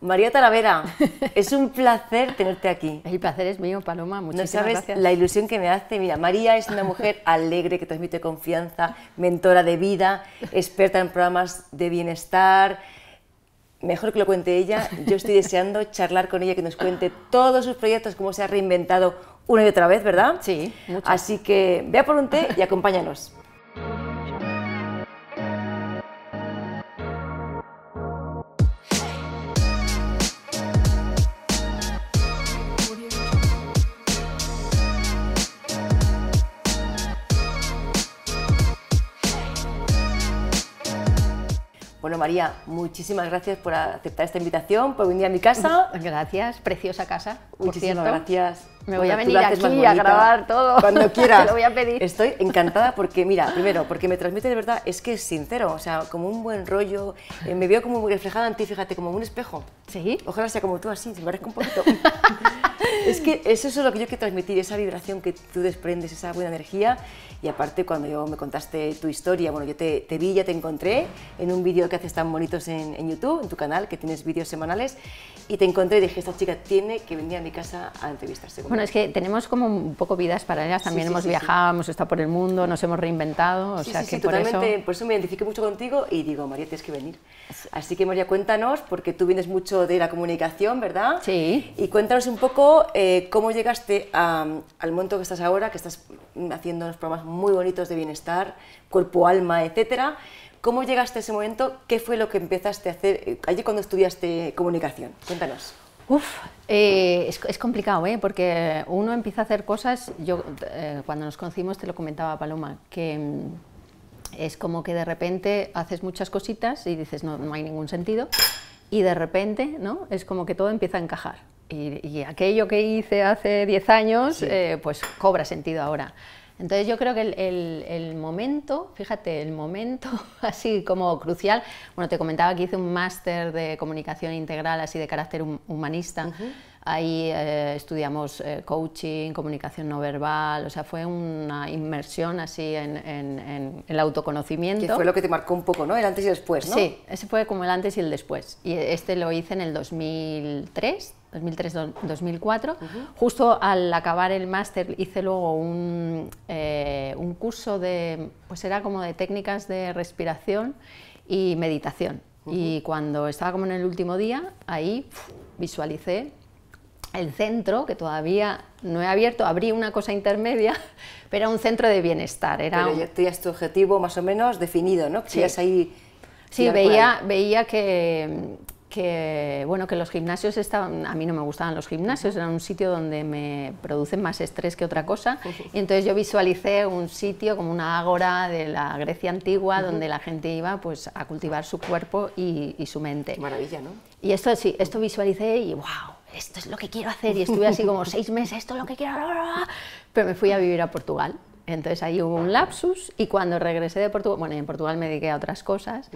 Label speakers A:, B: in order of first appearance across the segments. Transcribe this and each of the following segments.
A: María Talavera, es un placer tenerte aquí.
B: El placer es mío, Paloma, muchísimas
A: no sabes
B: gracias.
A: la ilusión que me hace. Mira, María es una mujer alegre, que transmite confianza, mentora de vida, experta en programas de bienestar. Mejor que lo cuente ella. Yo estoy deseando charlar con ella, que nos cuente todos sus proyectos, cómo se ha reinventado una y otra vez, ¿verdad?
B: Sí, mucho.
A: Así que vea por un té y acompáñanos. Bueno, María, muchísimas gracias por aceptar esta invitación, por venir a mi casa.
B: Gracias, preciosa casa.
A: Muchísimas gracias.
B: Me voy a
A: Bueno,
B: venir aquí a grabar todo.
A: Cuando quieras.
B: Te lo voy a pedir.
A: Estoy encantada porque, mira, primero, porque me transmite de verdad, es que es sincero, o sea, como un buen rollo. eh, me veo como reflejada en ti, fíjate, como un espejo.
B: Sí.
A: Ojalá sea como tú así, se me parezca un poquito. es que eso es lo que yo quiero transmitir, esa vibración que tú desprendes, esa buena energía. Y aparte, cuando yo me contaste tu historia, bueno, yo te, te vi, ya te encontré en un vídeo que haces tan bonitos en, en YouTube, en tu canal, que tienes vídeos semanales, y te encontré y dije, esta chica tiene que venir a mi casa a entrevistarse.
B: Bueno, es que tenemos como un poco vidas paralelas, también
A: sí,
B: hemos
A: sí,
B: viajado, hemos estado por el mundo, nos hemos reinventado, o
A: Sí,
B: sea
A: sí,
B: que
A: sí,
B: por
A: totalmente.
B: eso...
A: Por eso me identifiqué mucho contigo y digo, María, tienes que venir. Así que, María, cuéntanos, porque tú vienes mucho de la comunicación, ¿verdad?
B: Sí.
A: Y cuéntanos un poco eh, cómo llegaste a- al momento que estás ahora, que estás haciendo unos programas muy bonitos de bienestar, cuerpo, alma, etcétera. ¿Cómo llegaste a ese momento? ¿Qué fue lo que empezaste a hacer eh, allí cuando estudiaste comunicación? Cuéntanos.
B: Uf, eh, es, es complicado, ¿eh? porque uno empieza a hacer cosas, yo eh, cuando nos conocimos te lo comentaba Paloma, que mm, es como que de repente haces muchas cositas y dices no, no hay ningún sentido y de repente ¿no? es como que todo empieza a encajar y, y aquello que hice hace 10 años
A: Sí.
B: eh, pues cobra sentido ahora. Entonces yo creo que el, el- el momento, fíjate, el momento así como crucial, bueno, te comentaba que hice un máster de comunicación integral así de carácter hum- humanista, ahí eh, estudiamos eh, coaching, comunicación no verbal, o sea, fue una inmersión así en, en- en el autoconocimiento.
A: Que fue lo que te marcó un poco, ¿no? El antes y después, ¿no?
B: Sí, ese fue como el antes y el después. Y este lo hice en el 2003, 2003-2004. Justo al acabar el máster hice luego un, eh, un curso de, pues era como de técnicas de respiración y meditación. Y cuando estaba como en el último día, ahí uf, visualicé el centro, que todavía no he abierto, abrí una cosa intermedia, pero era un centro de bienestar. Era
A: Pero ya tenías tu objetivo más o menos definido, ¿no?
B: Sí.
A: ahí...
B: Sí, veía, veía que, que, bueno, que los gimnasios estaban, a mí no me gustaban los gimnasios, era un sitio donde me producen más estrés que otra cosa, y entonces yo visualicé un sitio como una ágora de la Grecia antigua, donde la gente iba pues, a cultivar su cuerpo y, y su mente.
A: Qué maravilla, ¿no?
B: Y esto sí, esto visualicé y wow, esto es lo que quiero hacer. Y estuve así como seis meses, esto es lo que quiero. bla, bla, bla. Pero me fui a vivir a Portugal. Entonces ahí hubo un lapsus y cuando regresé de Portugal, bueno, en Portugal me dediqué a otras cosas,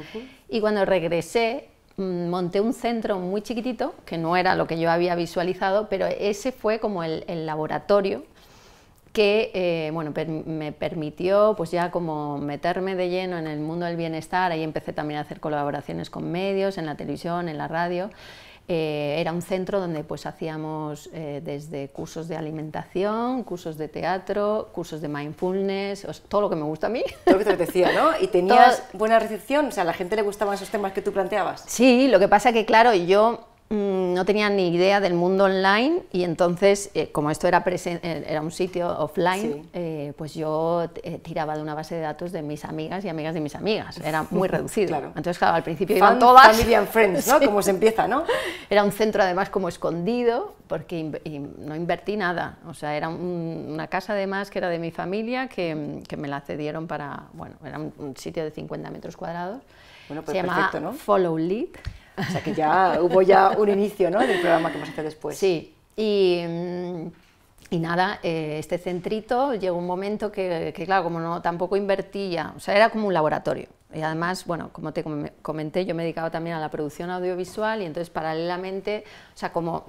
B: y cuando regresé monté un centro muy chiquitito, que no era lo que yo había visualizado, pero ese fue como el, laboratorio que eh, bueno, me permitió pues ya como meterme de lleno en el mundo del bienestar, ahí empecé también a hacer colaboraciones con medios, en la televisión, en la radio. Eh, era un centro donde pues hacíamos eh, desde cursos de alimentación, cursos de teatro, cursos de mindfulness, o sea, todo lo que me gusta a mí.
A: Todo lo que te apetecía, ¿no? Y tenías buena recepción, o sea, a la gente le gustaban esos temas que tú planteabas.
B: Sí, lo que pasa que, claro, yo no tenía ni idea del mundo online y entonces, eh, como esto era, eh, era un sitio offline,
A: Sí.
B: eh, pues yo eh, tiraba de una base de datos de mis amigas y amigas de mis amigas. Era muy reducido.
A: Claro.
B: Entonces, claro, al principio
A: Fan,
B: iban todas.
A: Family and Friends, ¿no?
B: Sí.
A: Como se empieza, ¿no?
B: Era un centro además como escondido, porque no invertí nada. O sea, era un- una casa además que era de mi familia, que, que me la cedieron para, bueno, era un, un sitio de 50 metros cuadrados.
A: Bueno, pues
B: Se
A: perfecto, ¿no?
B: Follow Lead.
A: O sea, que ya hubo ya un inicio, ¿no? Del programa que vamos a después.
B: Sí, y, mm, y nada, eh, este centrito llegó un momento que, que, claro, como no tampoco invertía, o sea, era como un laboratorio. Y además, bueno, como te com- comenté, yo me he dedicado también a la producción audiovisual y entonces paralelamente, o sea, como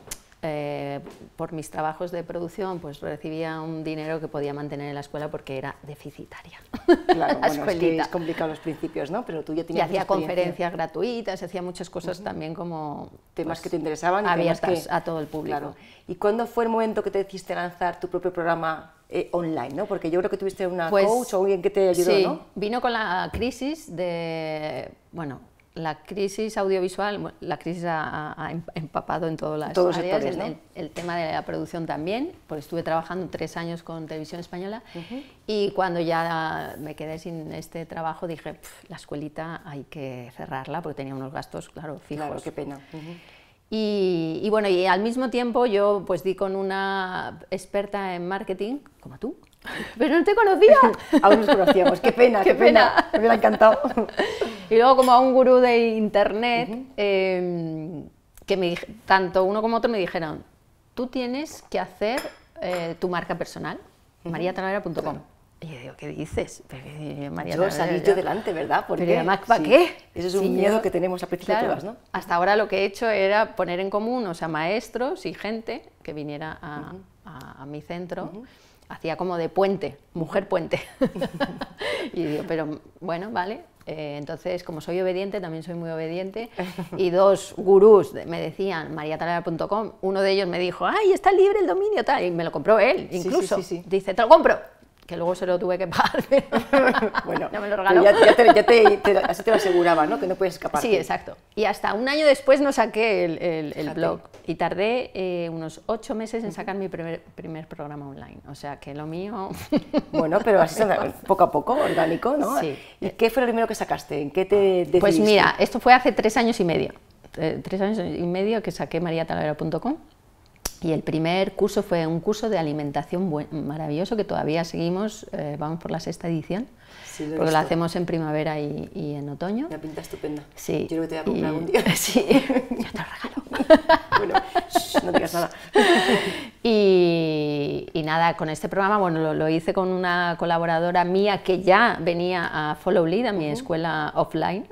B: eh, por mis trabajos de producción, pues recibía un dinero que podía mantener en la escuela porque era deficitaria.
A: Claro, bueno, es, que es complicado los principios, ¿no?
B: Pero tú ya tenías. Y hacía conferencias gratuitas, hacía muchas cosas también como.
A: Temas pues, que te interesaban. Y
B: abiertas a todo el público. Claro.
A: ¿Y cuándo fue el momento que te decidiste lanzar tu propio programa eh, online, ¿no? Porque yo creo que tuviste una pues, coach o alguien que te ayudó,
B: sí,
A: ¿no?
B: vino con la crisis de, bueno, la crisis audiovisual, la crisis ha, em, empapado en todas las
A: Todos áreas,
B: el, tema de la producción también, porque estuve trabajando tres años con Televisión Española y cuando ya me quedé sin este trabajo dije, la escuelita hay que cerrarla porque tenía unos gastos, claro, fijos.
A: Claro, qué pena.
B: y, bueno, y al mismo tiempo yo pues di con una experta en marketing, como tú, pero no te conocía.
A: Aún nos conocíamos, qué pena, qué, pena. me hubiera encantado.
B: y luego como a un gurú de internet, em, que me, tanto uno como otro me dijeron, tú tienes que hacer eh, tu marca personal, uh mariatalavera.com. Y yo digo, ¿qué dices?
A: María yo salí yo delante, ¿verdad?
B: ¿Por Pero además, ¿para qué?
A: Ese es un miedo que tenemos a principio todas, ¿no?
B: Hasta ahora lo que he hecho era poner en común, o sea, maestros y gente que viniera a, a, mi centro hacía como de puente, mujer puente. y digo, pero bueno, vale. Eh, entonces, como soy obediente, también soy muy obediente. Y dos gurús me decían, mariatalera.com, uno de ellos me dijo, ¡ay, está libre el dominio! Tal, y me lo compró él, incluso. Dice, te lo compro que luego se lo tuve que pagar,
A: bueno, me lo regaló. Ya, ya, te, ya te, te, así te lo aseguraba, ¿no? Que no puedes escapar.
B: Sí, exacto. Y hasta un año después no saqué el, el, blog y tardé eh, unos ocho meses en sacar mi primer, primer programa online. O sea, que lo mío...
A: bueno, pero así poco a poco, orgánico, ¿no? Sí. ¿Y qué fue lo primero que sacaste? ¿En qué te decidiste?
B: Pues mira, esto fue hace tres años y medio. Eh, tres años y medio que saqué mariatalavera.com y el primer curso fue un curso de alimentación maravilloso que todavía seguimos, eh, vamos por la sexta edición, lo porque lo hacemos en primavera y, en otoño.
A: Una pinta estupenda.
B: Sí.
A: Yo creo que te voy a comprar un día.
B: Sí, yo te lo regalo.
A: bueno, no digas nada.
B: Y, y, nada, con este programa, bueno, lo, hice con una colaboradora mía que ya venía a Follow Lead, a mi escuela offline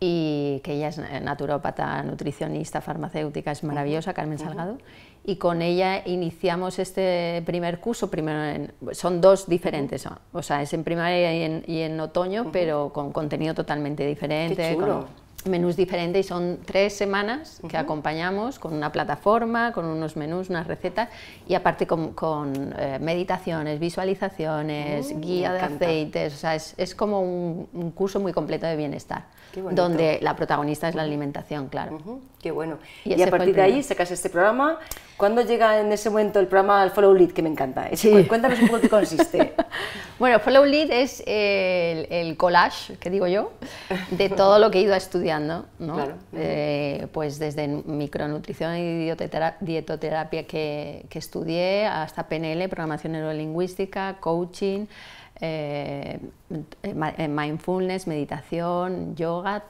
B: y que ella es naturópata, nutricionista, farmacéutica, es maravillosa, Carmen Salgado, y con ella iniciamos este primer curso, primero son dos diferentes, o sea, es en primavera y en, otoño, pero con contenido totalmente diferente, con menús diferentes y son tres semanas que acompañamos con una plataforma, con unos menús, unas recetas y aparte con, eh, meditaciones, visualizaciones, mm, guía de aceites, o sea, es, es como un, un curso muy completo de bienestar donde la protagonista es la alimentación, claro.
A: Qué bueno. Y, a partir de ahí sacas este programa. ¿Cuándo llega en ese momento el programa al Follow Lead, que me encanta? Cuéntanos un poco qué consiste.
B: bueno, Follow Lead es el, collage, que digo yo, de todo lo que he ido estudiando, ¿no? Eh, pues desde micronutrición y dietoterapia que, que estudié hasta PNL, programación neurolingüística, coaching, eh, eh, mindfulness, meditación, yoga,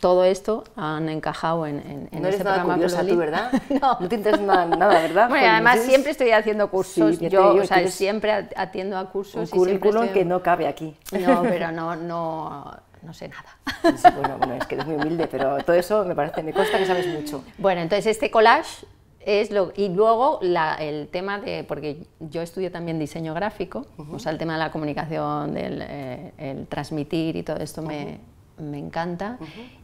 B: todo esto han encajado en, en,
A: no
B: este
A: nada
B: programa.
A: tú, ¿verdad? no. no te interesa nada, ¿verdad?
B: Bueno, además siempre estoy haciendo cursos. yo, o sea, siempre atiendo a cursos.
A: Un currículum que no cabe aquí.
B: No, pero no, no, no sé nada.
A: bueno, bueno, es que eres muy humilde, pero todo eso me parece, me consta que sabes mucho.
B: Bueno, entonces este collage es lo, y luego el tema de, porque yo estudio también diseño gráfico, o sea, el tema de la comunicación, del eh, el transmitir y todo esto me, me, encanta.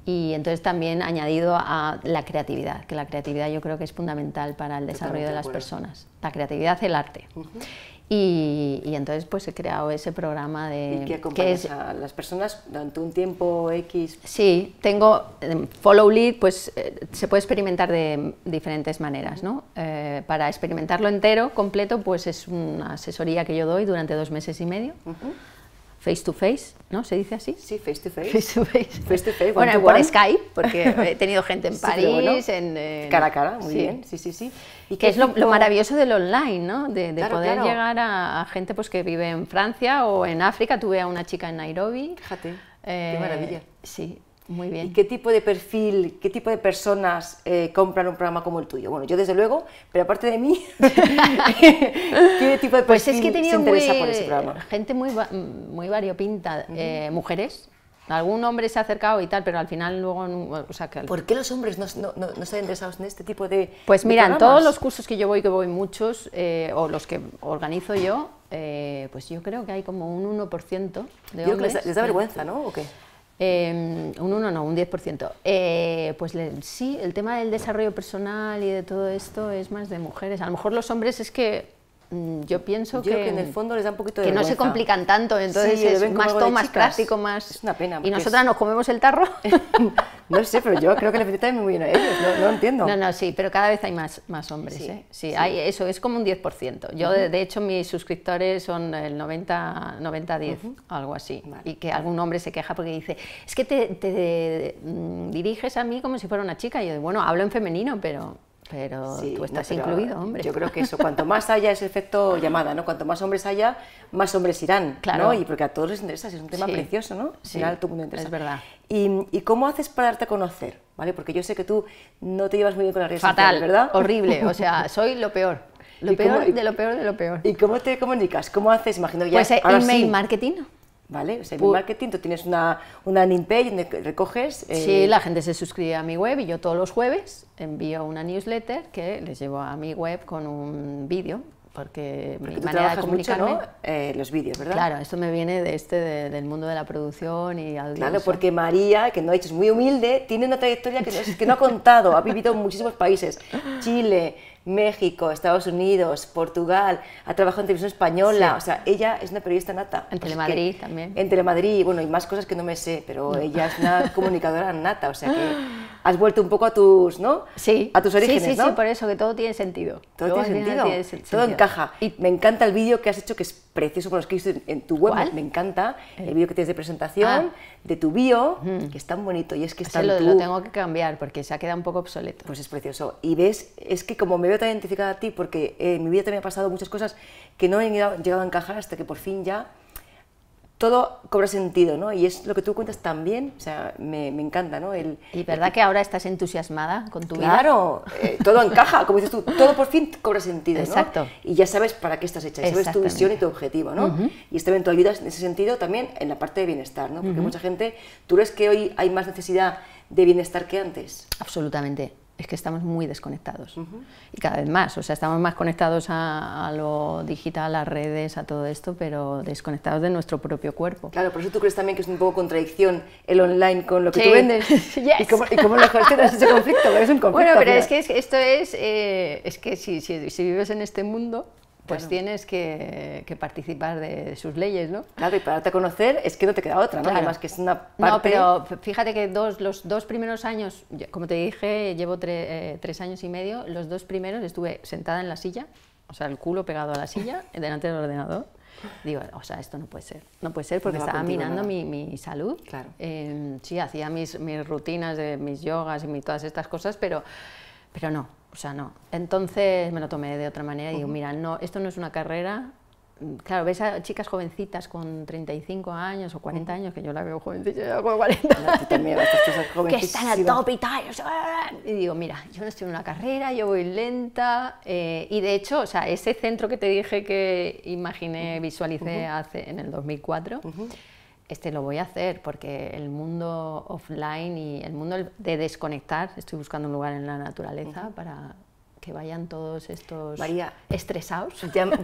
B: Y entonces también añadido a la creatividad, que la creatividad yo creo que es fundamental para el desarrollo de las personas. La creatividad, el arte. Y, entonces pues he creado ese programa de...
A: ¿Y acompañas es, a las personas durante un tiempo X?
B: Sí, tengo em, Follow Lead, pues eh, se puede experimentar de diferentes maneras, ¿no? Eh, para experimentarlo entero, completo, pues es una asesoría que yo doy durante dos meses y medio face to face, ¿no? ¿Se dice así?
A: Sí, face to face.
B: Face to face.
A: face, to face
B: bueno, por Skype, porque he tenido gente en París, en,
A: Cara a cara, muy bien, sí, sí, sí.
B: ¿Y que es lo, maravilloso del online, ¿no? De, poder llegar a, gente pues, que vive en Francia o en África. Tuve a una chica en Nairobi.
A: Fíjate, qué maravilla.
B: Eh, sí, muy bien.
A: ¿Y qué tipo de perfil, qué tipo de personas eh, compran un programa como el tuyo? Bueno, yo desde luego, pero aparte de mí, ¿qué tipo de perfil
B: pues es que
A: se interesa por ese programa?
B: Gente muy, muy variopinta, eh, mujeres, Algún hombre se ha acercado y tal, pero al final luego... no- O sea, que
A: ¿Por qué los hombres no, no, no- están interesados en este tipo de
B: Pues
A: de
B: mira, en todos los cursos que yo voy, que voy muchos, eh, o los que organizo yo, eh, pues yo creo que hay como un 1% de
A: Yo creo que
B: hombres.
A: les, da- les da vergüenza, ¿no? ¿O qué?
B: Eh, un 1 no, un 10%. Eh, pues le- sí, el tema del desarrollo personal y de todo esto es más de mujeres. A lo mejor los hombres es que yo pienso
A: Yo
B: que,
A: creo que en el fondo les da un poquito de
B: que no se
A: vergüenza.
B: complican tanto, entonces
A: Sí,
B: es más todo, más práctico, más...
A: Es una pena,
B: Y nosotras
A: es-
B: nos comemos el tarro.
A: No sé, pero yo creo que le felicitan muy bien a ellos, no, no entiendo.
B: No, no, sí, pero cada vez hay más, más hombres,
A: Sí,
B: ¿eh? Sí, Hay, eso es como un 10%. Yo, de, de hecho, mis suscriptores son el 90 90-10, algo así.
A: Vale.
B: Y que algún hombre se queja porque dice, es que te, te, mm, diriges a mí como si fuera una chica. Y yo, bueno, hablo en femenino, pero, pero
A: Sí,
B: tú
A: no,
B: estás
A: pero
B: incluido, hombre.
A: Yo creo que eso, cuanto más haya ese efecto llamada, ¿no? Cuanto más hombres haya, más hombres irán,
B: Claro.
A: ¿no? Y porque a todos les interesa, es un tema
B: Sí.
A: precioso, ¿no? Al
B: Sí,
A: final todo mundo interesa.
B: es verdad.
A: ¿Y, y cómo haces para darte a conocer? ¿Vale? Porque yo sé que tú no te llevas muy bien con las redes
B: Fatal,
A: sociales, ¿verdad?
B: horrible. O sea, soy lo peor. Lo
A: ¿Y cómo-
B: peor de lo peor de lo peor.
A: ¿Y cómo te comunicas? ¿Cómo haces? Imagino ya
B: Pues eh, email
A: sí,
B: marketing.
A: ¿Vale? O sea, en
B: Pu-
A: marketing tú tienes una, una landing page donde recoges... eh,
B: Sí, la gente se suscribe a mi web y yo todos los jueves envío una newsletter que les llevo a mi web con un vídeo, porque,
A: porque
B: mi
A: tú
B: manera de
A: trabajas mucho,
B: comunicarme...
A: ¿no? Eh, los vídeos, ¿verdad?
B: Claro, esto me viene de este, de- del mundo de la producción y
A: Claro,
B: audiovisual.
A: porque María, que no ha dicho, es muy humilde, tiene una trayectoria que no, que no ha contado, ha vivido en muchísimos países, Chile, México, Estados Unidos, Portugal, ha trabajado en televisión española,
B: Sí.
A: o sea, ella es una periodista nata.
B: En Telemadrid
A: que-
B: también.
A: En Telemadrid, bueno, y más cosas que no me sé, pero ella es una comunicadora nata, o sea que has vuelto un poco a tus, ¿no?
B: Sí,
A: A tus orígenes,
B: sí, sí,
A: ¿no?
B: sí, por eso, que todo tiene sentido.
A: Todo
B: Luego,
A: tiene sentido,
B: tiene
A: todo encaja. Y me encanta el vídeo que has hecho, que es precioso, por los que he visto en, tu web,
B: ¿Cuál?
A: me encanta el vídeo que tienes de presentación,
B: Ah.
A: de tu bio, que es tan bonito, y es que está
B: lo,
A: tú,
B: lo tengo que cambiar porque se ha quedado un poco obsoleto.
A: pues es precioso. Y ves, es que como me veo tan identificada a ti, porque eh, en mi vida también ha pasado muchas cosas que no han llegado, llegado a encajar hasta que por fin ya todo cobra sentido, ¿no? Y es lo que tú cuentas también, o sea, me, me encanta, ¿no? El,
B: ¿Y verdad que ahora estás entusiasmada con tu vida?
A: Claro, eh, todo encaja, como dices tú, todo por fin cobra sentido, ¿no?
B: Exacto.
A: Y ya sabes para qué estás hecha, y sabes tu visión y tu objetivo, ¿no? Y este evento ayudas en ese sentido también en la parte de bienestar, ¿no? Porque mucha gente, ¿tú crees que hoy hay más necesidad de bienestar que antes?
B: Absolutamente. Es que estamos muy desconectados. Y cada vez más. O sea, estamos más conectados a, a lo digital, a redes, a todo esto, pero desconectados de nuestro propio cuerpo.
A: Claro, por eso tú crees también que es un poco contradicción el online con lo que
B: Sí.
A: tú vendes.
B: Yes.
A: ¿Y cómo, y cómo lo gestionas ese conflicto? Porque es un conflicto.
B: Bueno, pero es que es- esto es, eh, es que si, si, si vives en este mundo, pues
A: Claro.
B: tienes que, que participar de sus leyes, ¿no?
A: Claro, y para darte a conocer es que no te queda otra, ¿no?
B: Claro.
A: Además que es una parte...
B: No, pero fíjate que dos, los dos primeros años, como te dije, llevo tre- eh, tres años y medio, los dos primeros estuve sentada en la silla, o sea, el culo pegado a la silla, delante del ordenador. Digo, o sea, esto no puede ser, no puede ser porque
A: No
B: estaba minando mi, mi salud.
A: Claro.
B: Eh, sí, hacía mis, mis rutinas de mis yogas y mi- todas estas cosas, pero, pero no, o sea, no. Entonces me lo tomé de otra manera y digo, mira, no, esto no es una carrera. Mm, Claro, ves a chicas jovencitas con 35 años o 40 años, que yo la veo jovencita, yo con 40
A: No, también,
B: que están a top y tal. Y digo, mira, yo no estoy en una carrera, yo voy lenta. eh, y de hecho, o sea, ese centro que te dije que imaginé, visualicé hace, en el 2004, este lo voy a hacer porque el mundo offline y el mundo de desconectar, estoy buscando un lugar en la naturaleza para que vayan todos estos
A: María.
B: estresados.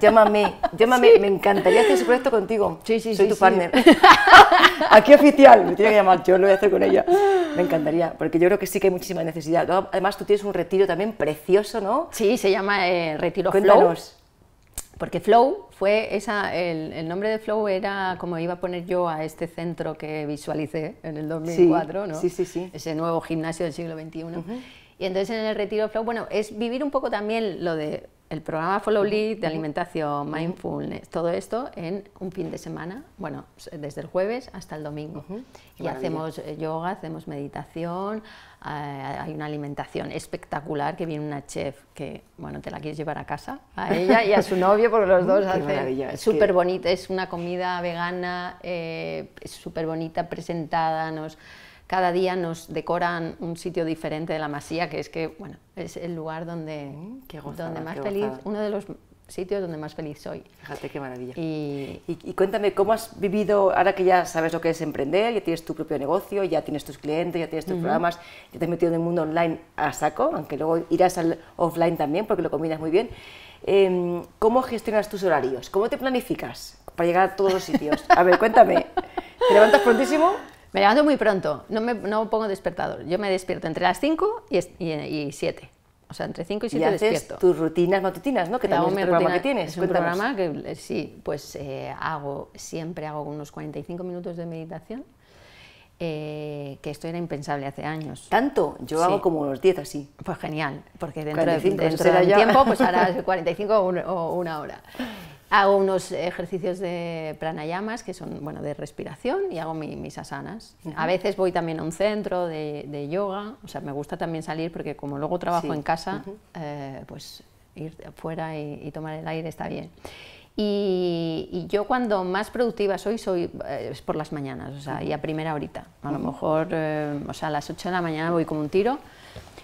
A: Llámame, llámame, me encantaría hacer ese proyecto contigo.
B: Sí, sí,
A: Soy
B: sí,
A: tu
B: sí.
A: partner. Aquí oficial, me tiene que llamar, yo lo voy a hacer con ella. Me encantaría, porque yo creo que sí que hay muchísima necesidad. Además, tú tienes un retiro también precioso, ¿no?
B: Sí, se llama eh, Retiro Flow. Porque Flow fue esa, el, el nombre de Flow era como iba a poner yo a este centro que visualicé en el 2004, ¿no?
A: sí, sí, sí.
B: Ese nuevo gimnasio del siglo XXI. Y entonces en el retiro Flow, bueno, es vivir un poco también lo de el programa Follow Lead de alimentación, mindfulness, todo esto en un fin de semana, bueno, desde el jueves hasta el domingo. Y
A: maravilla.
B: hacemos yoga, hacemos meditación, hay una alimentación espectacular que viene una chef que, bueno, te la quieres llevar a casa, a ella y a su novio, porque los dos hacen
A: es
B: súper
A: que-
B: bonita, es una comida vegana, eh, súper bonita, presentada, nos, cada día nos decoran un sitio diferente de la masía, que es que, bueno, es el lugar donde,
A: qué gozada,
B: donde más
A: qué
B: feliz,
A: gozada.
B: uno de los sitios donde más feliz soy.
A: Fíjate qué maravilla.
B: Y,
A: Y, y cuéntame, ¿cómo has vivido, ahora que ya sabes lo que es emprender, ya tienes tu propio negocio, ya tienes tus clientes, ya tienes tus programas, ya te has metido en el mundo online a saco, aunque luego irás al offline también porque lo combinas muy bien, em, ¿cómo gestionas tus horarios? ¿Cómo te planificas para llegar a todos los sitios? A ver, cuéntame, ¿te levantas prontísimo?
B: me levanto muy pronto, no, me, no pongo despertador. Yo me despierto entre las 5 y, es- y, y 7. O sea, entre 5 y
A: Y
B: 7
A: haces
B: despierto.
A: tus rutinas matutinas, ¿no? Que también es otro programa que tienes.
B: Es un
A: Cuéntanos.
B: programa que, eh, sí, pues eh, hago, siempre hago unos 45 minutos de meditación, eh, que esto era impensable hace años.
A: ¿Tanto? Yo
B: Sí.
A: hago como unos 10 así.
B: Pues genial, porque dentro, de,
A: 45, eso
B: dentro de un
A: ya.
B: tiempo pues harás 45 o, un- o una hora. Hago unos ejercicios de pranayamas, que son bueno, de respiración, y hago mi- mis asanas. A veces voy también a un centro de, de yoga, o sea, me gusta también salir porque como luego trabajo
A: Sí,
B: en casa, eh, pues ir fuera y, y tomar el aire está bien. Y, y yo cuando más productiva soy, soy eh, es por las mañanas, o sea, y a primera horita. A lo mejor, eh, o sea, a las 8 de la mañana voy como un tiro.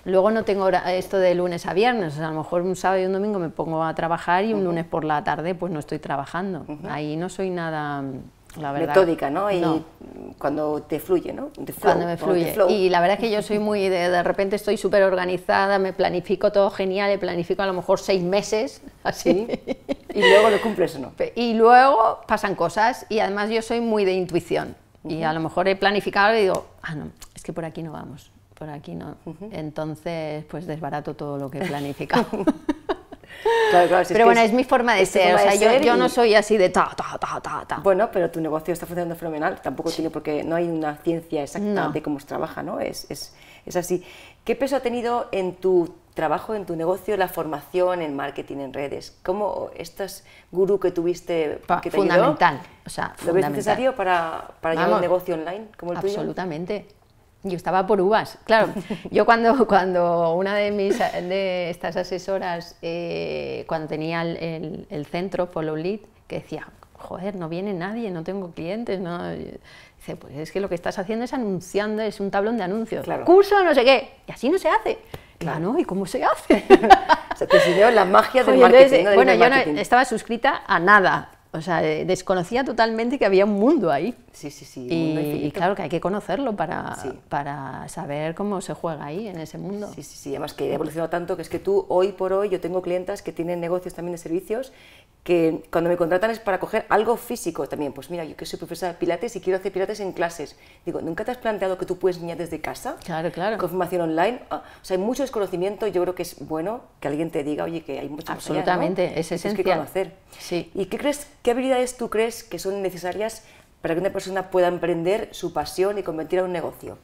B: Luego no tengo hora- esto de lunes a viernes, o sea, a lo mejor un sábado y un domingo me pongo a trabajar y un lunes por la tarde pues no estoy trabajando. Ahí no soy nada, la verdad.
A: Metódica, ¿no? Y
B: No.
A: cuando te fluye, ¿no? Flow,
B: Cuando me fluye. Y la verdad es que yo soy muy, de, de repente estoy súper organizada, me planifico todo genial, y planifico a lo mejor seis meses, así.
A: Sí. Y luego lo cumples o no.
B: Y luego pasan cosas y además yo soy muy de intuición. Y a lo mejor he planificado y digo, ah, no, es que por aquí no vamos, por aquí no. Entonces, pues desbarato todo lo que he planificado.
A: Claro, claro, si
B: pero
A: que
B: bueno, es, mi forma de
A: es
B: ser, o
A: forma
B: sea,
A: de
B: yo, yo
A: y-
B: no soy así de ta, ta, ta, ta, ta.
A: Bueno, pero tu negocio está funcionando fenomenal. Tampoco tiene porque no hay una ciencia exacta
B: No.
A: de cómo se trabaja, ¿no? Es, es, es así. ¿Qué peso ha tenido en tu trabajo, en tu negocio, la formación en marketing en redes? ¿Cómo estas gurú que tuviste
B: Pa-
A: que te ayudó,
B: fundamental, o sea,
A: ¿Lo ves necesario para, para llevar un negocio online como el tuyo?
B: Absolutamente. Yo estaba por uvas. Claro, yo cuando, cuando una de mis de estas asesoras, eh, cuando tenía el, el- el centro Follow Lead, que decía, joder, no viene nadie, no tengo clientes, no. Dice, pues es que lo que estás haciendo es anunciando, es un tablón de anuncios.
A: Claro.
B: Curso, no sé qué. Y así no se hace. Claro, ¿no? ¿Y cómo se hace?
A: O sea, te enseñó la magia del
B: Oye,
A: marketing.
B: entonces,
A: ¿no? Del
B: bueno, yo no
A: marketing.
B: estaba suscrita a nada. O sea, desconocía totalmente que había un mundo ahí.
A: Sí, sí, sí.
B: Y, claro que hay que conocerlo para,
A: Sí.
B: para saber cómo se juega ahí, en ese mundo.
A: Sí, sí, sí, además que ha evolucionado tanto que es que tú, hoy por hoy, yo tengo clientas que tienen negocios también de servicios que cuando me contratan es para coger algo físico también. Pues mira, yo que soy profesora de pilates y quiero hacer pilates en clases. Digo, ¿nunca te has planteado que tú puedes enseñar desde casa?
B: Claro, claro.
A: Con formación online. Ah, o sea, hay mucho desconocimiento. Yo creo que es bueno que alguien te diga, oye, que hay mucho más allá, ¿no?
B: Absolutamente, es
A: Tienes que
B: esencial.
A: conocer.
B: Sí.
A: ¿Y qué crees, qué habilidades tú crees que son necesarias para que una persona pueda emprender su pasión y convertir a un negocio?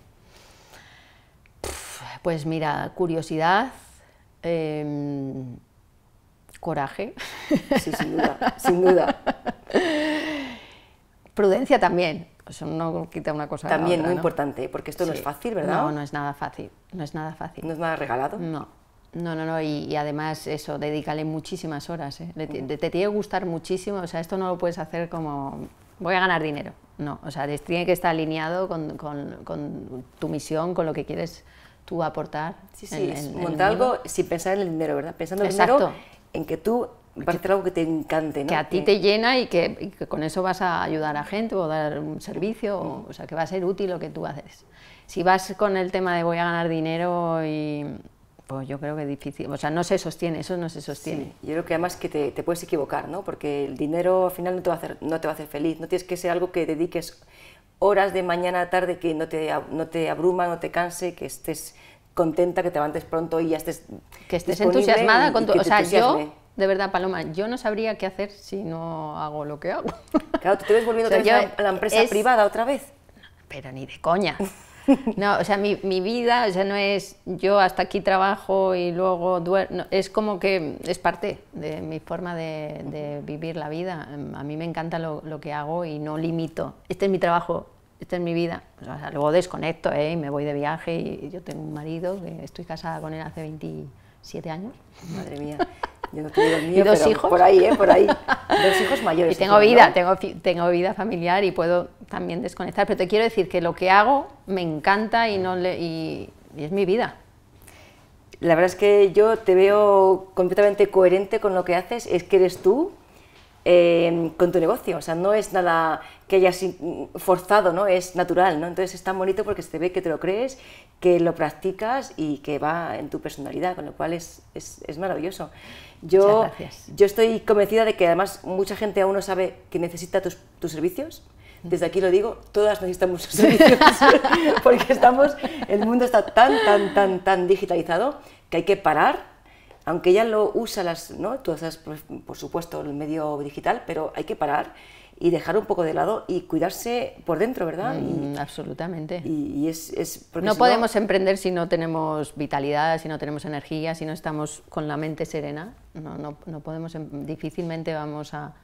B: Pues mira, curiosidad, em, coraje,
A: Sí, sin duda, sin duda.
B: prudencia también. Eso no quita una cosa
A: También muy
B: ¿no?
A: importante, porque esto no es fácil, ¿verdad?
B: No, no es nada fácil. No es nada fácil.
A: No es nada regalado.
B: No, no, no, no, y, y además eso, dedícale muchísimas horas, ¿eh? Le ti- te, tiene que gustar muchísimo, o sea, esto no lo puedes hacer como, voy a ganar dinero, no, o sea, tiene que estar alineado con, con- con tu misión, con lo que quieres tú aportar.
A: Sí, sí,
B: en-
A: montar algo sin pensar en el dinero, ¿verdad? Pensando en el
B: Exacto.
A: dinero, en que tú vas a hacer algo que te encante, ¿no?
B: Que a ti te llena y que, y que con eso vas a ayudar a gente o dar un servicio, o, o sea, que va a ser útil lo que tú haces. Si vas con el tema de voy a ganar dinero y pues yo creo que es difícil, o sea, no se sostiene, eso no se sostiene.
A: Sí, yo creo que además que te, te puedes equivocar, ¿no? Porque el dinero al final no te va a hacer, no te va a hacer feliz, no tienes que ser algo que dediques horas de mañana a tarde que no te, no te abruma, no te canse, que estés contenta, que te levantes pronto y ya estés
B: que estés entusiasmada
A: y-
B: con tu... O sea, yo, de verdad, Paloma, yo no sabría qué hacer si no hago lo que hago.
A: Claro, tú te ves volviendo
B: O sea,
A: otra vez
B: yo-
A: a la empresa
B: es-
A: privada otra vez.
B: Pero ni de coña. No, o sea, mi, mi vida, o sea, no es yo hasta aquí trabajo y luego duermo, es como que es parte de mi forma de, de vivir la vida. A mí me encanta lo, lo que hago y no limito. Este es mi trabajo, esta es mi vida. O sea, luego desconecto ¿eh? y me voy de viaje y yo tengo un marido que estoy casada con él hace 27 años.
A: Madre mía, yo no tengo el mío,
B: ¿Y dos
A: pero
B: hijos?
A: por ahí, ¿eh? Por ahí. Dos hijos mayores.
B: Y tengo vida,
A: ¿no?
B: tengo, tengo vida familiar y puedo también desconectar, pero te quiero decir que lo que hago me encanta y, no le, y, y es mi vida.
A: La verdad es que yo te veo completamente coherente con lo que haces, es que eres tú eh, con tu negocio, o sea, no es nada que hayas forzado, ¿no? Es natural, ¿no? Entonces es tan bonito porque se te ve que te lo crees, que lo practicas y que va en tu personalidad, con lo cual es, es, es maravilloso. Yo, yo estoy convencida de que además mucha gente aún no sabe que necesita tus, tus servicios, desde aquí lo digo, todas necesitamos sus servicios, porque estamos, el mundo está tan, tan, tan, tan digitalizado que hay que parar, aunque ya lo usa las, ¿no? Todas por supuesto, el medio digital, pero hay que parar y dejar un poco de lado y cuidarse por dentro, ¿verdad?
B: Mm, absolutamente.
A: Y, es, es
B: no podemos emprender si no tenemos vitalidad, si no tenemos energía, si no estamos con la mente serena. No, no, no podemos, em, difícilmente vamos a,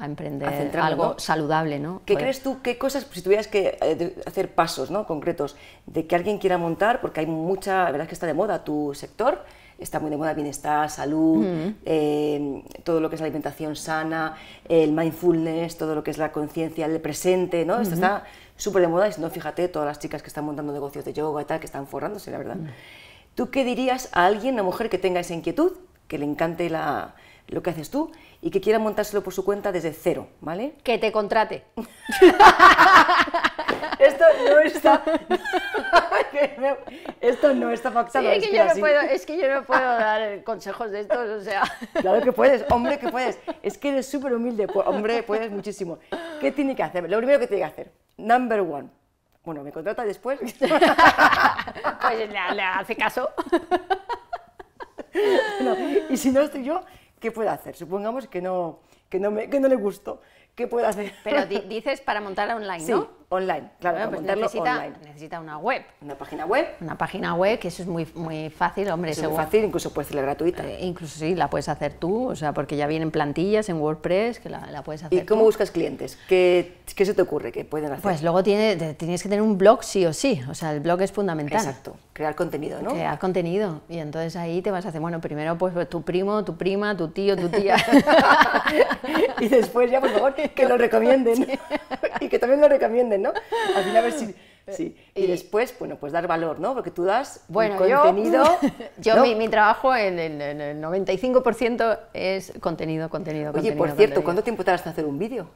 B: a emprender algo saludable, ¿no?
A: ¿Qué crees tú, qué cosas, si tuvieras que eh, hacer pasos ¿no? concretos de que alguien quiera montar, porque hay mucha, la verdad es que está de moda tu sector, está muy de moda bienestar, salud, eh, todo lo que es la alimentación sana, el mindfulness, todo lo que es la conciencia del presente, ¿no? Esto está súper de moda y si no, fíjate, todas las chicas que están montando negocios de yoga y tal, que están forrándose, la verdad. ¿Tú qué dirías a alguien, una mujer que tenga esa inquietud, que le encante la, lo que haces tú y que quiera montárselo por su cuenta desde cero, ¿vale?
B: Que te contrate.
A: Esto no está. No está pactado.
B: es, que yo no puedo, es que yo no puedo dar consejos de estos, o sea.
A: Claro que puedes, hombre, que puedes. Es que eres súper humilde, hombre, puedes muchísimo. ¿Qué tiene que hacer? Lo primero que tiene que hacer, number one. Bueno, ¿me contrata después? pues
B: le, hace caso.
A: y si no estoy yo, ¿qué puede hacer? Supongamos que no, que no, me, que no le gustó. ¿Qué puede hacer?
B: Pero dices para montarla online,
A: ¿no? Online, claro, pues
B: necesita,
A: online.
B: Necesita una web.
A: Una página web.
B: Una página web, que eso es muy, muy fácil, hombre.
A: Es muy fácil, incluso puede ser gratuita.
B: Eh, incluso sí, la puedes hacer tú, o sea, porque ya vienen plantillas en WordPress que la, la puedes hacer
A: ¿Y cómo buscas clientes? ¿Qué, ¿Qué, se te ocurre que pueden hacer?
B: Pues luego tiene, tienes que tener un blog sí o sí, o sea, el blog es fundamental.
A: Exacto, crear contenido, ¿no?
B: Crear contenido, y entonces ahí te vas a hacer, bueno, primero pues tu primo, tu prima, tu tío, tu tía.
A: y después ya, por favor, que lo recomienden. que también lo recomienden, ¿no? Al final, a ver si... Sí. Y, después, bueno, pues dar valor, ¿no? Porque tú das bueno, contenido.
B: Yo, mi, trabajo, en el, 95% es contenido, contenido,
A: Oye, por cierto, ¿cuánto tiempo tardas en hacer un vídeo?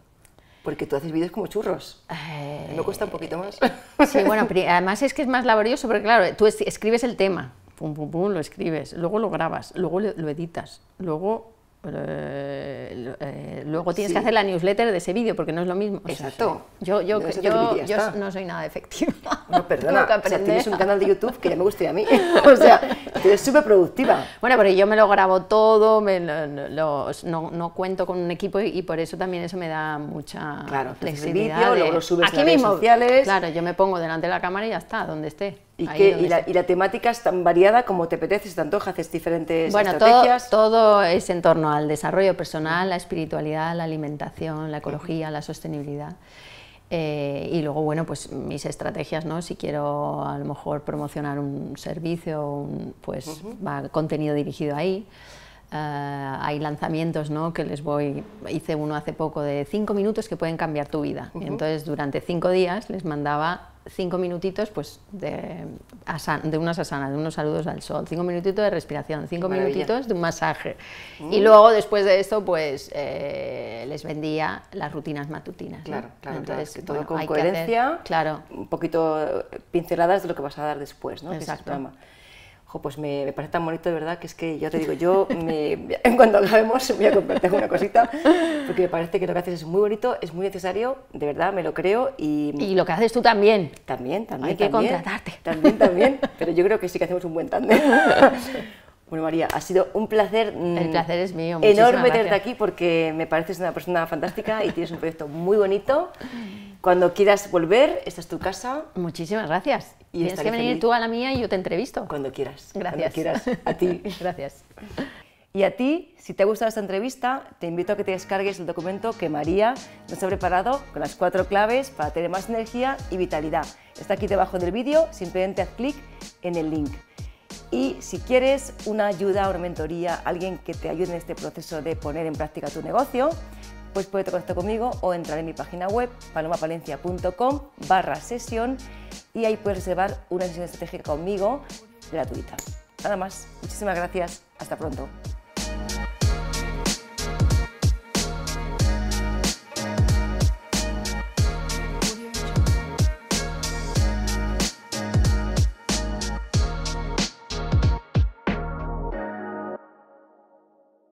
A: Porque tú haces vídeos como churros. Eh, ¿Me cuesta un poquito más?
B: Sí, bueno, además es que es más laborioso porque, claro, tú escribes el tema, pum, pum, pum, lo escribes, luego lo grabas, luego lo editas, luego eh, eh, luego tienes que hacer la newsletter de ese vídeo porque no es lo mismo.
A: Exacto.
B: yo, yo, yo, yo no soy nada efectiva.
A: No, perdona. o sea, tienes un canal de YouTube que ya me gustaría a mí. o sea, eres súper productiva.
B: Bueno, pero yo me lo grabo todo, me lo, no, no, cuento con un equipo y, por eso también eso me da mucha
A: claro,
B: flexibilidad.
A: Vídeo, luego lo subes a las redes sociales.
B: Claro, yo me pongo delante de la cámara y ya está, donde esté.
A: ¿Y, y, la, y, la, temática es tan variada como te apetece, se te antoja, haces diferentes
B: bueno,
A: estrategias.
B: Todo, todo es en torno al desarrollo personal, la espiritualidad, la alimentación, la ecología, la sostenibilidad. Eh, y luego, bueno, pues mis estrategias, ¿no? Si quiero a lo mejor promocionar un servicio, pues va contenido dirigido ahí. Eh, hay lanzamientos ¿no? que les voy, hice uno hace poco de cinco minutos que pueden cambiar tu vida. entonces durante cinco días les mandaba cinco minutitos pues, de, de unas asanas, de unos saludos al sol, cinco minutitos de respiración, cinco minutitos de un masaje. Mm. Y luego, después de esto, pues eh, les vendía las rutinas matutinas.
A: Claro, claro, Entonces, todo con coherencia,
B: claro.
A: un poquito pinceladas de lo que vas a dar después, ¿no?
B: Exacto
A: pues me, parece tan bonito de verdad que es que ya te digo, yo me, cuando acabemos voy a comprarte una cosita porque me parece que lo que haces es muy bonito, es muy necesario, de verdad, me lo creo y...
B: Y lo que haces tú también.
A: También, también.
B: Hay que contratarte.
A: También, también, pero yo creo que sí que hacemos un buen tándem. Bueno, María, ha sido un placer.
B: Mm, El placer es mío.
A: Enorme tenerte aquí porque me pareces una persona fantástica y tienes un proyecto muy bonito. Cuando quieras volver, esta es tu casa.
B: Muchísimas gracias. Y Tienes que venir tú a la mía y yo te entrevisto.
A: Cuando quieras.
B: Gracias.
A: Cuando quieras. A ti.
B: gracias.
A: Y a ti, si te ha gustado esta entrevista, te invito a que te descargues el documento que María nos ha preparado con las cuatro claves para tener más energía y vitalidad. Está aquí debajo del vídeo, simplemente haz clic en el link. Y si quieres una ayuda, una mentoría, alguien que te ayude en este proceso de poner en práctica tu negocio, pues puedes contactar conmigo o entrar en mi página web palomapalencia.com barra sesión y ahí puedes reservar una sesión estratégica conmigo gratuita. nada más. Muchísimas gracias. Hasta pronto.